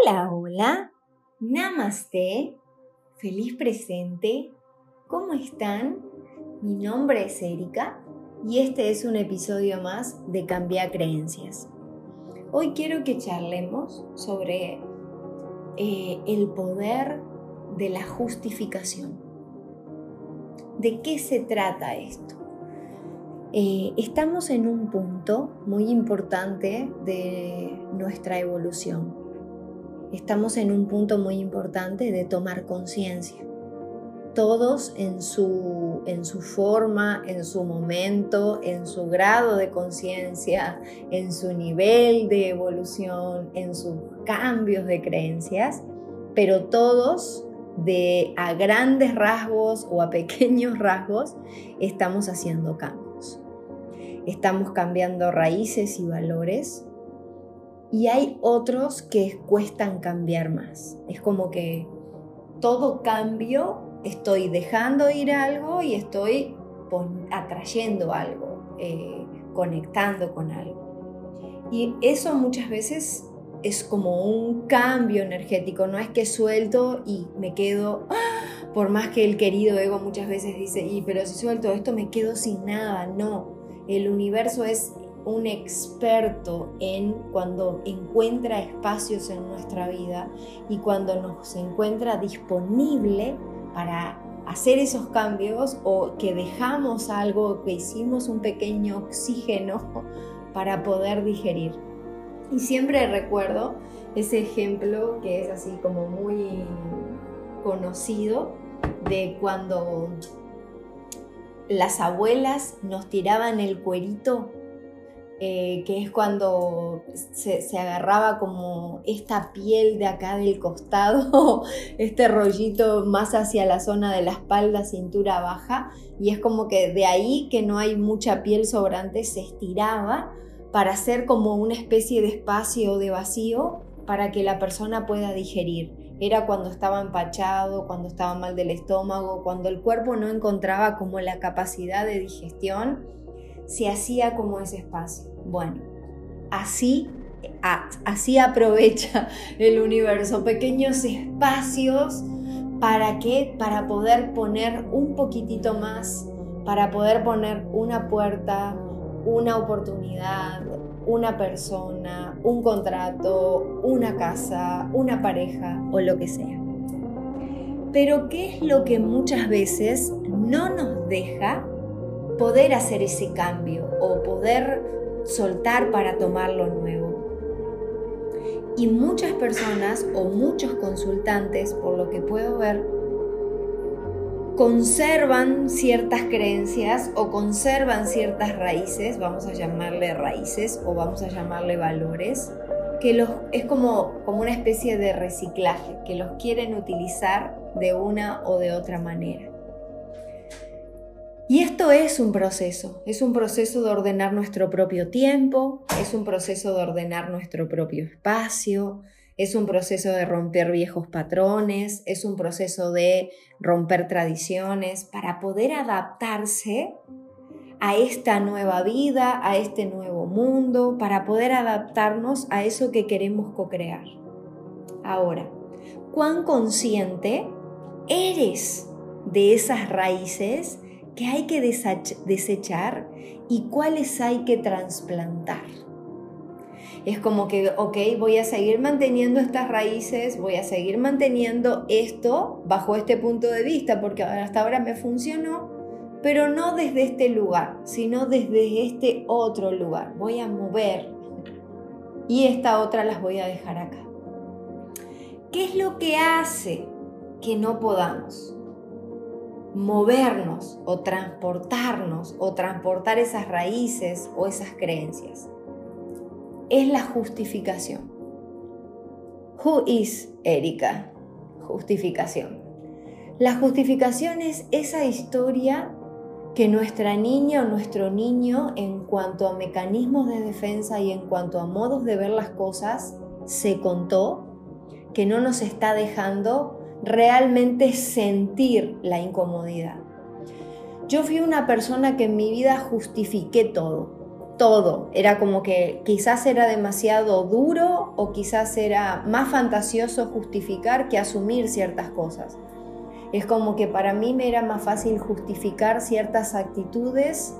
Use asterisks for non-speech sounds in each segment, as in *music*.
Hola, hola, namaste, feliz presente, ¿cómo están? Mi nombre es Erika y este es un episodio más de Cambiar Creencias. Hoy quiero que charlemos sobre eh, el poder de la justificación. ¿De qué se trata esto? Eh, estamos en un punto muy importante de nuestra evolución. Estamos en un punto muy importante de tomar conciencia. Todos en su, en su forma, en su momento, en su grado de conciencia, en su nivel de evolución, en sus cambios de creencias, pero todos de a grandes rasgos o a pequeños *laughs* rasgos estamos haciendo cambios estamos cambiando raíces y valores y hay otros que cuestan cambiar más. Es como que todo cambio, estoy dejando ir algo y estoy atrayendo algo, eh, conectando con algo. Y eso muchas veces es como un cambio energético, no es que suelto y me quedo, ¡ah! por más que el querido ego muchas veces dice, y pero si suelto esto me quedo sin nada, no el universo es un experto en cuando encuentra espacios en nuestra vida y cuando nos encuentra disponible para hacer esos cambios o que dejamos algo, que hicimos un pequeño oxígeno para poder digerir. Y siempre recuerdo ese ejemplo que es así como muy conocido de cuando las abuelas nos tiraban el cuerito, eh, que es cuando se, agarraba como esta piel de acá del costado, *laughs* este rollito más hacia la zona de la espalda, cintura baja, y es como que de ahí que no hay mucha piel sobrante, se estiraba para hacer como una especie de espacio de vacío para que la persona pueda digerir. Era cuando estaba empachado, cuando estaba mal del estómago, cuando el cuerpo no encontraba como la capacidad de digestión, se hacía como ese espacio. Bueno, así, así aprovecha *laughs* el universo, pequeños espacios para qué? Para poder poner un poquitito más, para poder poner una puerta, una oportunidad, una persona, un contrato, una casa, una pareja o lo que sea. Pero ¿qué es lo que muchas veces no nos deja poder hacer ese cambio o poder soltar para tomar lo nuevo? Y muchas personas o muchos consultantes, por lo que puedo ver, conservan ciertas creencias o conservan ciertas raíces, vamos a llamarle raíces o vamos a llamarle valores, que los, es como, como una especie de reciclaje, que los quieren utilizar de una o de otra manera. Y esto es un proceso, es un proceso de ordenar nuestro propio tiempo, es un proceso de ordenar nuestro propio espacio, es un proceso de romper viejos patrones, es un proceso de romper tradiciones para poder adaptarse a esta nueva vida, a este nuevo mundo, para poder adaptarnos a eso que queremos co-crear. Ahora, ¿cuán consciente eres de esas raíces que hay que desechar y cuáles hay que trasplantar? es como que, ok, voy a seguir manteniendo estas raíces, voy a seguir manteniendo esto bajo este punto de vista, porque hasta ahora me funcionó, pero no desde este lugar, sino desde este otro lugar. Voy a mover y esta otra las voy a dejar acá. ¿Qué es lo que hace que no podamos movernos o transportarnos o transportar esas raíces o esas creencias? es la justificación. Who is Erika? Justificación. La justificación es esa historia que nuestra niña o nuestro niño en cuanto a mecanismos de defensa y en cuanto a modos de ver las cosas se contó, que no nos está dejando realmente sentir la incomodidad. Yo fui una persona que en mi vida justifiqué todo todo. Era como que quizás era demasiado duro o quizás era más fantasioso justificar que asumir ciertas cosas. Es como que para mí me era más fácil justificar ciertas actitudes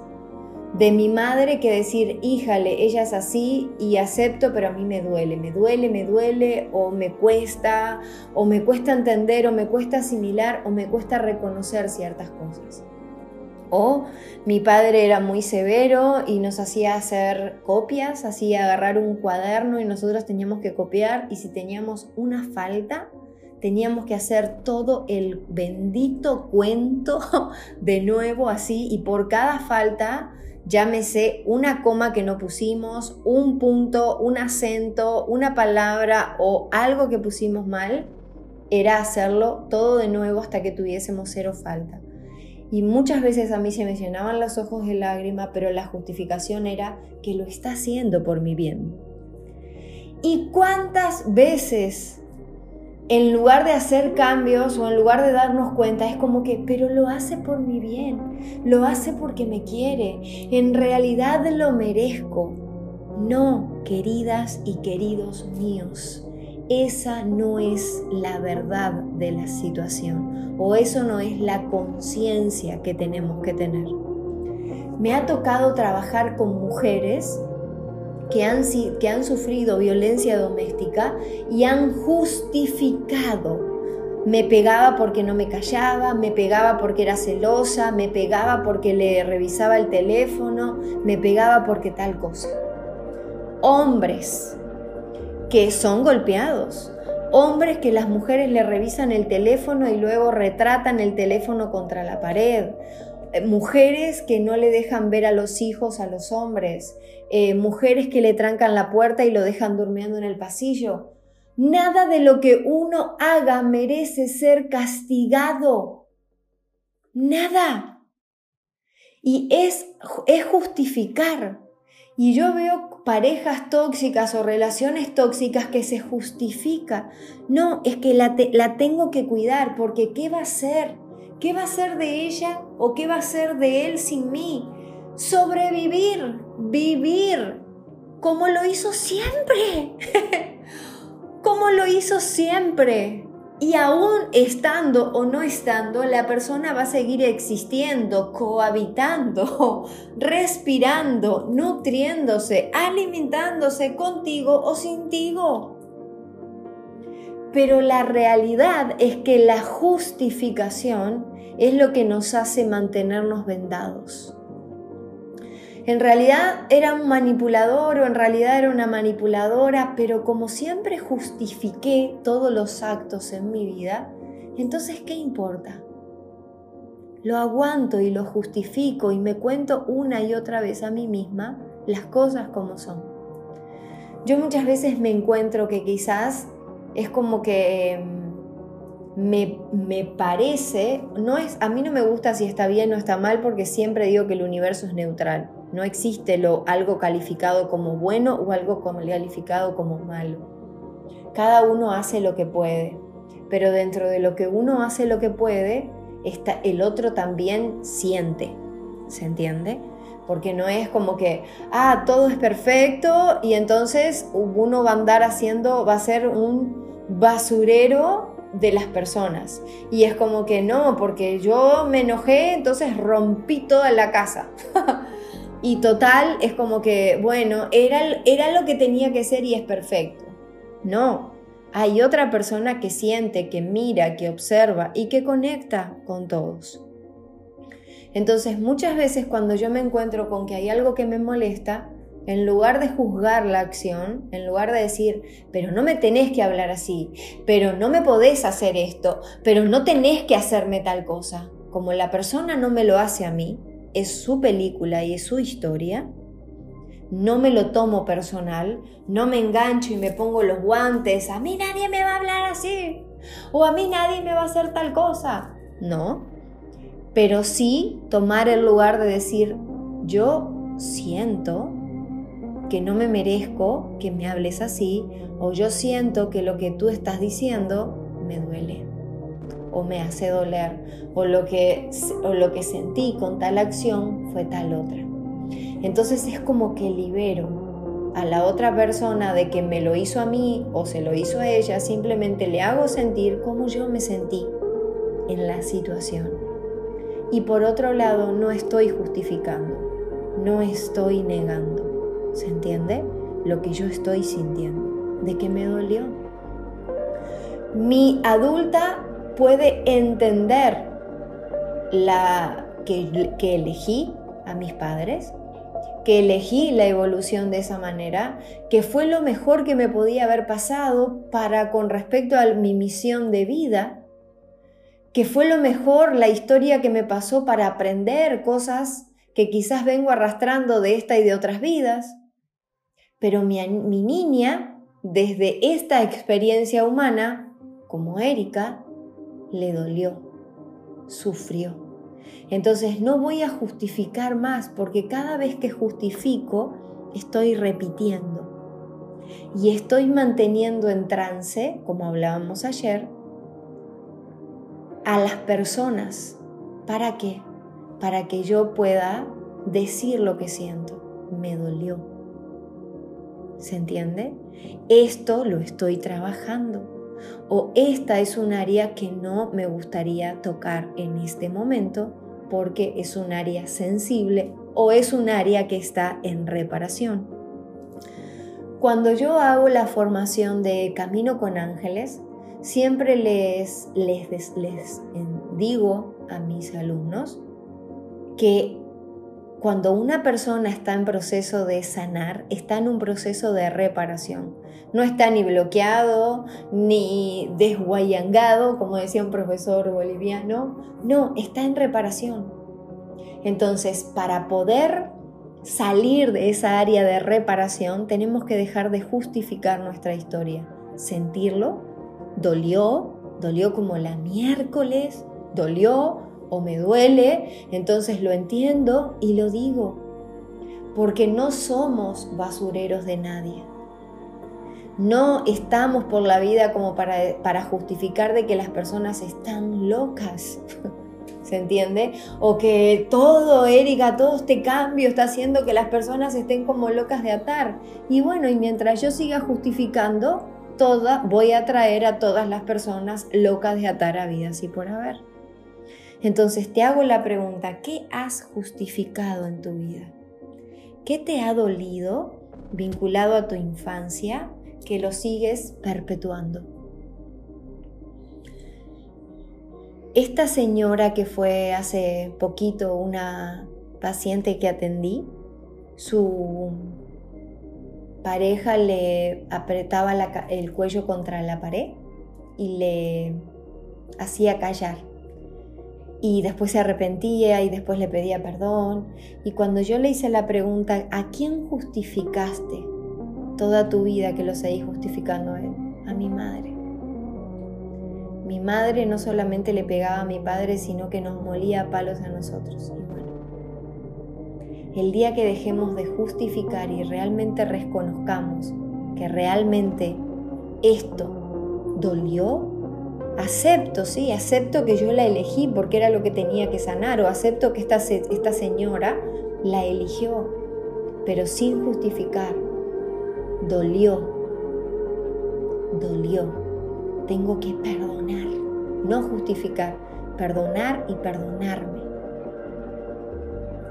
de mi madre que decir, híjale, ella es así y acepto, pero a mí me duele, me duele, me duele, o me cuesta, o me cuesta entender, o me cuesta asimilar, o me cuesta reconocer ciertas cosas. O mi padre era muy severo y nos hacía hacer copias, hacía agarrar un cuaderno y nosotros teníamos que copiar y si teníamos una falta, teníamos que hacer todo el bendito cuento *laughs* de nuevo así y por cada falta, llámese una coma que no pusimos, un punto, un acento, una palabra o algo que pusimos mal, era hacerlo todo de nuevo hasta que tuviésemos cero falta. Y muchas veces a mí se me llenaban los ojos de lágrima, pero la justificación era que lo está haciendo por mi bien. ¿Y cuántas veces en lugar de hacer cambios o en lugar de darnos cuenta, es como que, pero lo hace por mi bien, lo hace porque me quiere, en realidad lo merezco. No, queridas y queridos míos, esa no es la verdad de la situación o eso no es la conciencia que tenemos que tener. Me ha tocado trabajar con mujeres que han, que han sufrido violencia doméstica y han justificado. Me pegaba porque no me callaba, me pegaba porque era celosa, me pegaba porque le revisaba el teléfono, me pegaba porque tal cosa. Hombres que son golpeados. Hombres que las mujeres le revisan el teléfono y luego retratan el teléfono contra la pared. Eh, mujeres que no le dejan ver a los hijos a los hombres. Eh, mujeres que le trancan la puerta y lo dejan durmiendo en el pasillo. Nada de lo que uno haga merece ser castigado. Nada. Y es, es justificar. Y yo veo parejas tóxicas o relaciones tóxicas que se justifica. No, es que la, la tengo que cuidar porque ¿qué va a ser? ¿Qué va a ser de ella o qué va a ser de él sin mí? Sobrevivir, vivir, como lo hizo siempre. *laughs* como lo hizo siempre. Y aún estando o no estando, la persona va a seguir existiendo, cohabitando, *laughs* respirando, nutriéndose, alimentándose contigo o sintigo. Pero la realidad es que la justificación es lo que nos hace mantenernos vendados. En realidad era un manipulador o en realidad era una manipuladora, pero como siempre justifiqué todos los actos en mi vida, entonces ¿qué importa? Lo aguanto y lo justifico y me cuento una y otra vez a mí misma las cosas como son. Yo muchas veces me encuentro que quizás es como que em, me, me, parece, no es, a mí no me gusta si está bien o está mal porque siempre digo que el universo es neutral. No existe lo, algo calificado como bueno o algo calificado como malo. Cada uno hace lo que puede, pero dentro de lo que uno hace lo que puede, está, el otro también siente. ¿Se entiende? Porque no es como que, ah, todo es perfecto y entonces uno va a andar haciendo, va a ser un basurero de las personas. Y es como que no, porque yo me enojé, entonces rompí toda la casa. *laughs* y total, es como que, bueno, era, era lo que tenía que ser y es perfecto. No, hay otra persona que siente, que mira, que observa y que conecta con todos. Entonces, muchas veces cuando yo me encuentro con que hay algo que me molesta, en lugar de juzgar la acción, en lugar de decir, pero no me tenés que hablar así, pero no me podés hacer esto, pero no tenés que hacerme tal cosa, como la persona no me lo hace a mí, es su película y es su historia, no me lo tomo personal, no me engancho y me pongo los guantes, a mí nadie me va a hablar así, o a mí nadie me va a hacer tal cosa, no, pero sí tomar el lugar de decir, yo siento que no me merezco que me hables así o yo siento que lo que tú estás diciendo me duele o me hace doler o lo que, o lo que sentí con tal acción fue tal otra. Entonces es como que libero a la otra persona de que me lo hizo a mí o se lo hizo a ella, simplemente le hago sentir como yo me sentí en la situación. Y por otro lado, no estoy justificando, no estoy negando. ¿Se entiende? Lo que yo estoy sintiendo, de que me dolió. Mi adulta puede entender la que, que elegí a mis padres, que elegí la evolución de esa manera, que fue lo mejor que me podía haber pasado para con respecto a mi misión de vida, que fue lo mejor la historia que me pasó para aprender cosas que quizás vengo arrastrando de esta y de otras vidas. Pero mi, niña, desde esta experiencia humana, como Erika, le dolió, sufrió. Entonces no voy a justificar más porque cada vez que justifico estoy repitiendo y estoy manteniendo en trance, como hablábamos ayer, a las personas. ¿Para qué? Para que yo pueda decir lo que siento. Me dolió. ¿Se entiende? Esto lo estoy trabajando. O esta es un área que no me gustaría tocar en este momento porque es un área sensible o es un área que está en reparación. Cuando yo hago la formación de Camino con Ángeles, siempre les, les, les, digo a mis alumnos que cuando una persona está en proceso de sanar, está en un proceso de reparación. No está ni bloqueado, ni desguayangado, como decía un profesor boliviano. No, está en reparación. Entonces, para poder salir de esa área de reparación, tenemos que dejar de justificar nuestra historia. Sentirlo, dolió, dolió como la miércoles, dolió, o me duele, entonces lo entiendo y lo digo, porque no somos basureros de nadie. No estamos por la vida como para, para justificar de que las personas están locas. *laughs* ¿Se entiende? O que todo, Erika, todo este cambio está haciendo que las personas estén como locas de atar. Y bueno, y mientras yo siga justificando, toda, voy a traer a todas las personas locas de atar a vidas y por haber. Entonces te hago la pregunta, ¿qué has justificado en tu vida? ¿Qué te ha dolido vinculado a tu infancia que lo sigues perpetuando? Esta señora que fue hace poquito una paciente que atendí, su pareja le apretaba el cuello contra la pared y le hacía callar y después se arrepentía y después le pedía perdón. Y cuando yo le hice la pregunta, ¿a quién justificaste toda tu vida que lo seguís justificando a? A mi madre. Mi madre no solamente le pegaba a mi padre, sino que nos molía a palos a nosotros. El día que dejemos de justificar y realmente reconozcamos que realmente esto dolió, acepto, sí, acepto que yo la elegí porque era lo que tenía que sanar, o acepto que esta, esta señora la eligió, pero sin justificar. Dolió, dolió. Tengo que perdonar, no justificar, perdonar y perdonarme.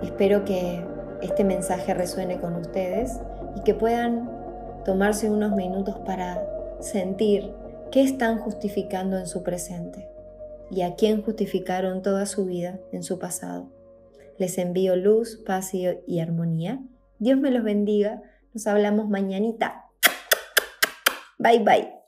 Espero que este mensaje resuene con ustedes y que puedan tomarse unos minutos para sentir ¿Qué están justificando en su presente? ¿Y a quién justificaron toda su vida en su pasado? Les envío luz, paz y armonía. Dios me los bendiga. Nos hablamos mañanita. Bye bye.